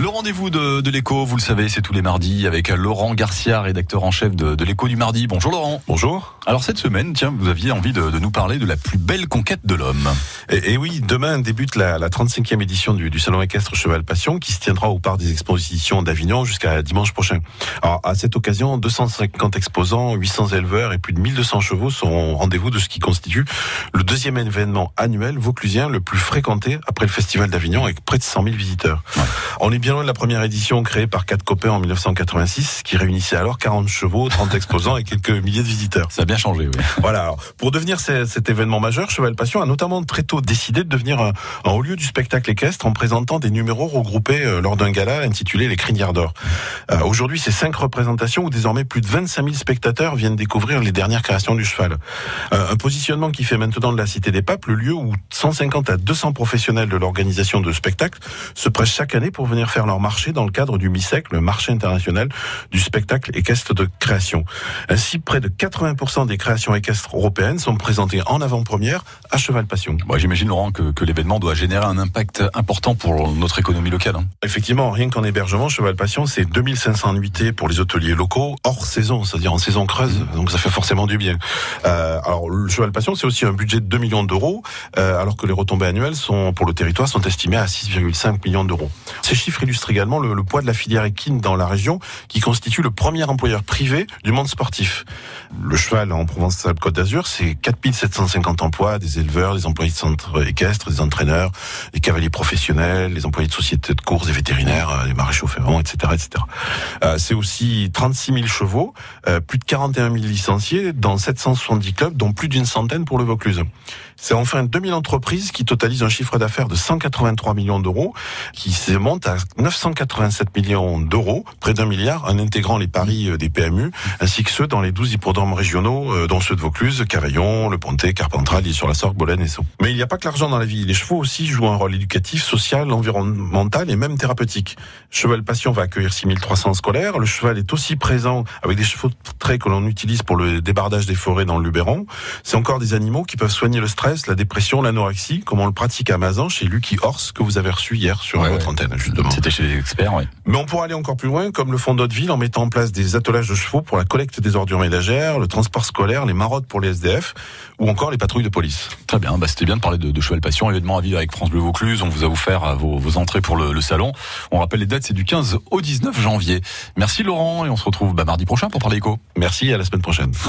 Le rendez-vous de, de l'écho, vous le savez, c'est tous les mardis avec Laurent Garcia, rédacteur en chef de, de l'écho du mardi. Bonjour Laurent. Bonjour. Alors cette semaine, tiens, vous aviez envie de, de nous parler de la plus belle conquête de l'homme. Et, et, oui, demain débute la, la 35e édition du, du, Salon équestre Cheval Passion qui se tiendra au parc des expositions d'Avignon jusqu'à dimanche prochain. Alors à cette occasion, 250 exposants, 800 éleveurs et plus de 1200 chevaux sont au rendez-vous de ce qui constitue le deuxième événement annuel vauclusien le plus fréquenté après le Festival d'Avignon avec près de 100 000 visiteurs. Ouais. On est bien loin de la première édition créée par quatre copains en 1986 qui réunissait alors 40 chevaux, 30 exposants et quelques milliers de visiteurs. Ça a bien changé, oui. Voilà. Alors, pour devenir cet événement majeur, Cheval Passion a notamment très tôt décidé de devenir un, un haut lieu du spectacle équestre en présentant des numéros regroupés euh, lors d'un gala intitulé Les Crinières d'Or. Euh, Aujourd'hui, c'est cinq représentations où désormais plus de 25 000 spectateurs viennent découvrir les dernières créations du cheval. Euh, un positionnement qui fait maintenant de la Cité des Papes le lieu où 150 à 200 professionnels de l'organisation de spectacles se pressent chaque année pour venir faire leur marché dans le cadre du MISEC, le marché international du spectacle équestre de création. Ainsi, près de 80% des créations équestres européennes sont présentées en avant-première à Cheval Passion. Bon, J'imagine, Laurent, que, que l'événement doit générer un impact important pour notre économie locale. Hein. Effectivement, rien qu'en hébergement, Cheval Passion, c'est 2500 nuitées pour les hôteliers locaux, hors saison, c'est-à-dire en saison creuse, donc ça fait forcément du bien. Euh, alors, le Cheval Passion, c'est aussi un budget de 2 millions d'euros, euh, alors que les retombées annuelles sont, pour le territoire sont estimées à 6,5 millions d'euros. Ces chiffres illustrent également le, poids de la filière équine dans la région, qui constitue le premier employeur privé du monde sportif. Le cheval en Provence-Côte d'Azur, c'est 4750 emplois, des éleveurs, des employés de centres équestres, des entraîneurs, des cavaliers professionnels, des employés de sociétés de course, des vétérinaires, des maréchaux ferrants, etc., etc. Euh, c'est aussi 36 000 chevaux, euh, plus de 41 000 licenciés dans 770 clubs, dont plus d'une centaine pour le Vaucluse. C'est enfin 2000 entreprises qui totalisent un chiffre d'affaires de 183 millions d'euros, qui se monte à 987 millions d'euros, près d'un milliard, en intégrant les paris des PMU, ainsi que ceux dans les 12 hippodromes régionaux, dont ceux de Vaucluse, Cavaillon, Le Pontet, Carpentras, sur la Sorgue, Bolène et Sceaux. Mais il n'y a pas que l'argent dans la vie. Les chevaux aussi jouent un rôle éducatif, social, environnemental et même thérapeutique. Cheval Passion va accueillir 6300 scolaires. Le cheval est aussi présent avec des chevaux de trait que l'on utilise pour le débardage des forêts dans le Luberon. C'est encore des animaux qui peuvent soigner le stress, la dépression, l'anorexie, comme on le pratique à Mazan chez Lucky Horse que vous avez reçu hier sur ouais, votre ouais. antenne, justement. C'était chez les experts, oui. Mais on pourra aller encore plus loin, comme le font d'autres villes, en mettant en place des attelages de chevaux pour la collecte des ordures ménagères, le transport scolaire, les marottes pour les SDF, ou encore les patrouilles de police. Très bien, bah, c'était bien de parler de, de Cheval Passion, événement à vivre avec France Bleu Vaucluse. On vous a offert vos, vos entrées pour le, le, salon. On rappelle les dates, c'est du 15 au 19 janvier. Merci Laurent, et on se retrouve bah, mardi prochain pour parler éco. Merci, à la semaine prochaine.